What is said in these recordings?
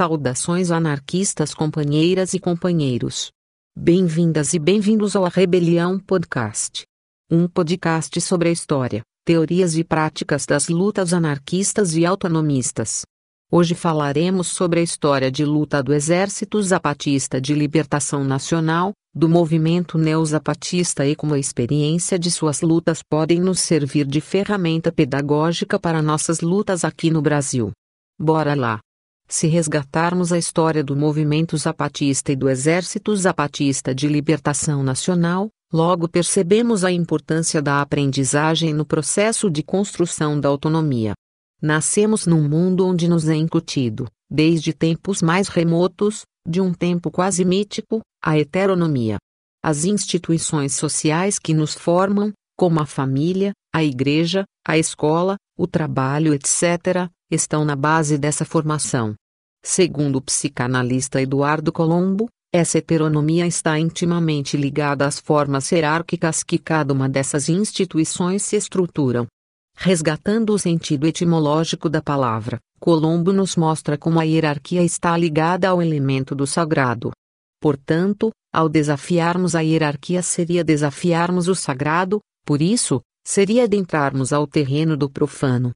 Saudações anarquistas companheiras e companheiros. Bem-vindas e bem-vindos ao A Rebelião Podcast. Um podcast sobre a história, teorias e práticas das lutas anarquistas e autonomistas. Hoje falaremos sobre a história de luta do Exército Zapatista de Libertação Nacional, do movimento neo-zapatista e como a experiência de suas lutas podem nos servir de ferramenta pedagógica para nossas lutas aqui no Brasil. Bora lá! Se resgatarmos a história do movimento zapatista e do Exército Zapatista de Libertação Nacional, logo percebemos a importância da aprendizagem no processo de construção da autonomia. Nascemos num mundo onde nos é incutido, desde tempos mais remotos, de um tempo quase mítico, a heteronomia. As instituições sociais que nos formam, como a família, a igreja, a escola, o trabalho, etc., estão na base dessa formação. Segundo o psicanalista Eduardo Colombo, essa heteronomia está intimamente ligada às formas hierárquicas que cada uma dessas instituições se estruturam. Resgatando o sentido etimológico da palavra, Colombo nos mostra como a hierarquia está ligada ao elemento do sagrado. Portanto, ao desafiarmos a hierarquia seria desafiarmos o sagrado, por isso, seria adentrarmos ao terreno do profano.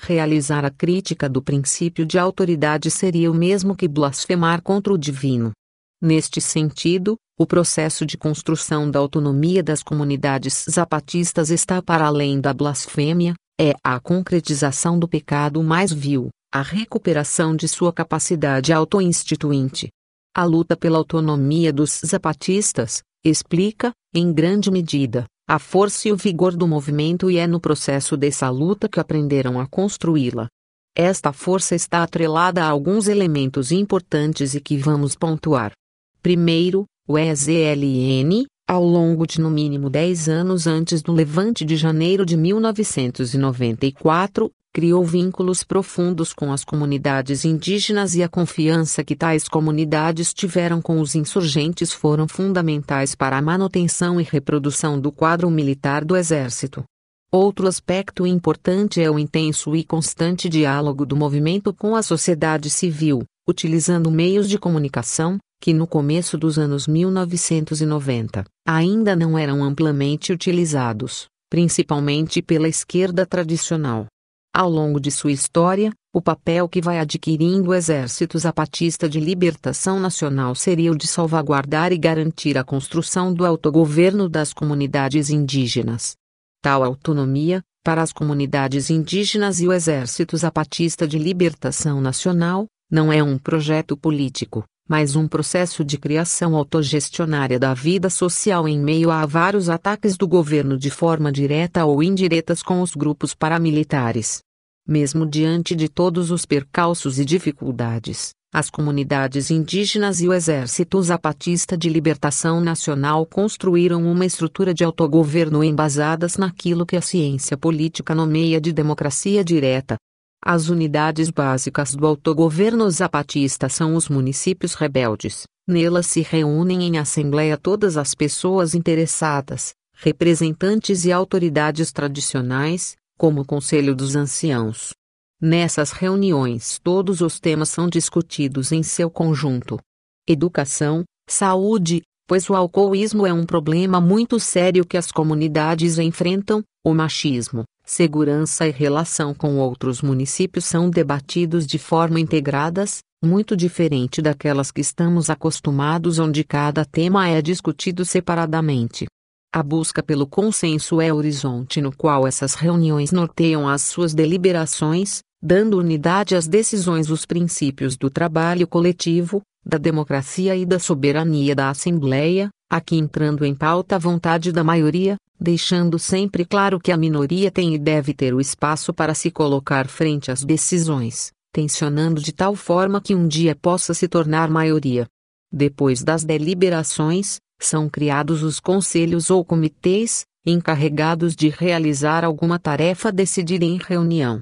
Realizar a crítica do princípio de autoridade seria o mesmo que blasfemar contra o divino. Neste sentido, o processo de construção da autonomia das comunidades zapatistas está para além da blasfêmia, é a concretização do pecado mais vil, a recuperação de sua capacidade autoinstituinte. A luta pela autonomia dos zapatistas, explica, em grande medida, a força e o vigor do movimento e é no processo dessa luta que aprenderam a construí-la. Esta força está atrelada a alguns elementos importantes e que vamos pontuar. Primeiro, o EZLN, ao longo de no mínimo 10 anos antes do levante de janeiro de 1994, criou vínculos profundos com as comunidades indígenas e a confiança que tais comunidades tiveram com os insurgentes foram fundamentais para a manutenção e reprodução do quadro militar do Exército. Outro aspecto importante é o intenso e constante diálogo do movimento com a sociedade civil, utilizando meios de comunicação, que no começo dos anos 1990 ainda não eram amplamente utilizados, principalmente pela esquerda tradicional. Ao longo de sua história, o papel que vai adquirindo o Exército Zapatista de Libertação Nacional seria o de salvaguardar e garantir a construção do autogoverno das comunidades indígenas. Tal autonomia, para as comunidades indígenas e o Exército Zapatista de Libertação Nacional, não é um projeto político, mas um processo de criação autogestionária da vida social em meio a vários ataques do governo de forma direta ou indiretas com os grupos paramilitares. Mesmo diante de todos os percalços e dificuldades, as comunidades indígenas e o Exército Zapatista de Libertação Nacional construíram uma estrutura de autogoverno embasadas naquilo que a ciência política nomeia de democracia direta, as unidades básicas do autogoverno zapatista são os municípios rebeldes. Nelas se reúnem em assembleia todas as pessoas interessadas, representantes e autoridades tradicionais, como o Conselho dos Anciãos. Nessas reuniões, todos os temas são discutidos em seu conjunto: educação, saúde, pois o alcoolismo é um problema muito sério que as comunidades enfrentam, o machismo, segurança e relação com outros municípios são debatidos de forma integradas, muito diferente daquelas que estamos acostumados onde cada tema é discutido separadamente. A busca pelo consenso é o horizonte no qual essas reuniões norteiam as suas deliberações, dando unidade às decisões os princípios do trabalho coletivo, da democracia e da soberania da Assembleia, aqui entrando em pauta a vontade da maioria, deixando sempre claro que a minoria tem e deve ter o espaço para se colocar frente às decisões, tensionando de tal forma que um dia possa se tornar maioria. Depois das deliberações, são criados os conselhos ou comitês, encarregados de realizar alguma tarefa decidida em reunião.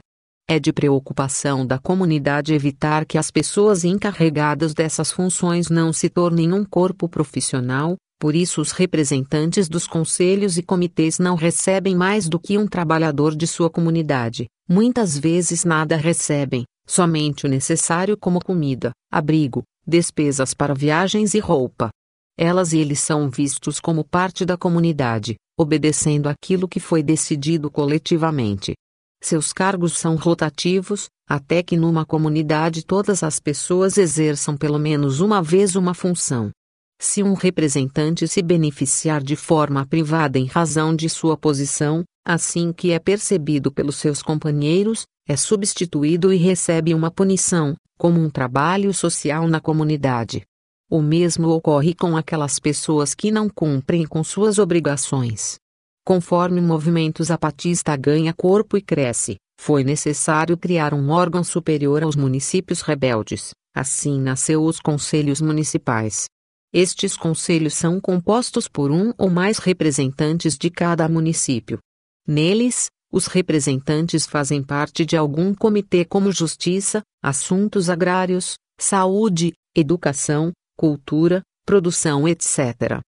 É de preocupação da comunidade evitar que as pessoas encarregadas dessas funções não se tornem um corpo profissional, por isso, os representantes dos conselhos e comitês não recebem mais do que um trabalhador de sua comunidade, muitas vezes nada recebem, somente o necessário como comida, abrigo, despesas para viagens e roupa. Elas e eles são vistos como parte da comunidade, obedecendo aquilo que foi decidido coletivamente. Seus cargos são rotativos, até que numa comunidade todas as pessoas exerçam pelo menos uma vez uma função. Se um representante se beneficiar de forma privada em razão de sua posição, assim que é percebido pelos seus companheiros, é substituído e recebe uma punição, como um trabalho social na comunidade. O mesmo ocorre com aquelas pessoas que não cumprem com suas obrigações. Conforme o movimento zapatista ganha corpo e cresce, foi necessário criar um órgão superior aos municípios rebeldes. Assim nasceu os conselhos municipais. Estes conselhos são compostos por um ou mais representantes de cada município. Neles, os representantes fazem parte de algum comitê como Justiça, Assuntos Agrários, Saúde, Educação, Cultura, Produção, etc.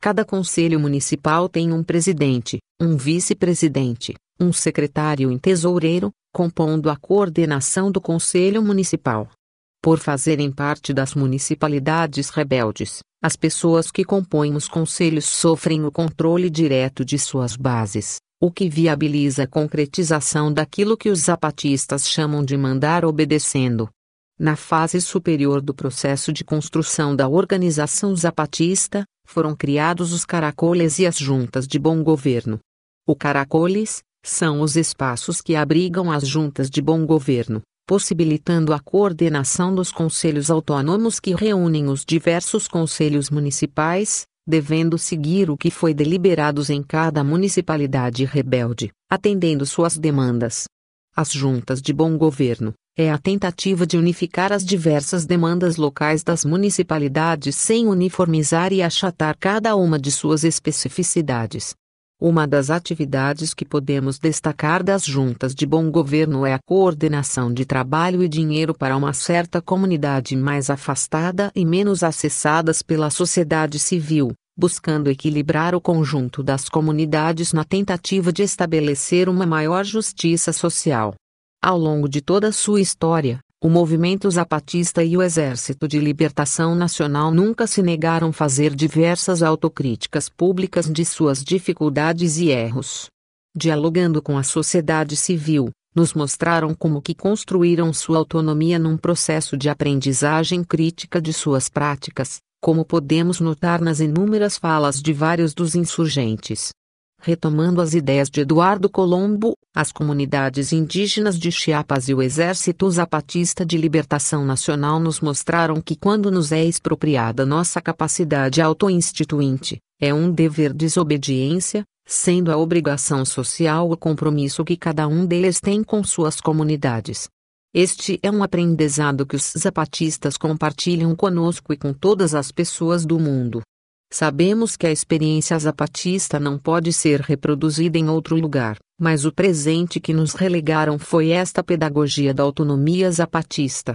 Cada conselho municipal tem um presidente, um vice-presidente, um secretário e tesoureiro, compondo a coordenação do conselho municipal. Por fazerem parte das municipalidades rebeldes, as pessoas que compõem os conselhos sofrem o controle direto de suas bases, o que viabiliza a concretização daquilo que os zapatistas chamam de mandar obedecendo. Na fase superior do processo de construção da organização zapatista, foram criados os caracoles e as juntas de bom governo. O caracoles são os espaços que abrigam as juntas de bom governo, possibilitando a coordenação dos conselhos autônomos que reúnem os diversos conselhos municipais, devendo seguir o que foi deliberados em cada municipalidade rebelde, atendendo suas demandas. As juntas de bom governo é a tentativa de unificar as diversas demandas locais das municipalidades sem uniformizar e achatar cada uma de suas especificidades, uma das atividades que podemos destacar das juntas de bom governo é a coordenação de trabalho e dinheiro para uma certa comunidade mais afastada e menos acessadas pela sociedade civil, buscando equilibrar o conjunto das comunidades na tentativa de estabelecer uma maior justiça social. Ao longo de toda sua história, o movimento zapatista e o Exército de Libertação Nacional nunca se negaram fazer diversas autocríticas públicas de suas dificuldades e erros. Dialogando com a sociedade civil, nos mostraram como que construíram sua autonomia num processo de aprendizagem crítica de suas práticas, como podemos notar nas inúmeras falas de vários dos insurgentes. Retomando as ideias de Eduardo Colombo, as comunidades indígenas de Chiapas e o Exército Zapatista de Libertação Nacional nos mostraram que quando nos é expropriada nossa capacidade autoinstituinte, é um dever desobediência, sendo a obrigação social o compromisso que cada um deles tem com suas comunidades. Este é um aprendizado que os zapatistas compartilham conosco e com todas as pessoas do mundo. Sabemos que a experiência zapatista não pode ser reproduzida em outro lugar, mas o presente que nos relegaram foi esta pedagogia da autonomia zapatista.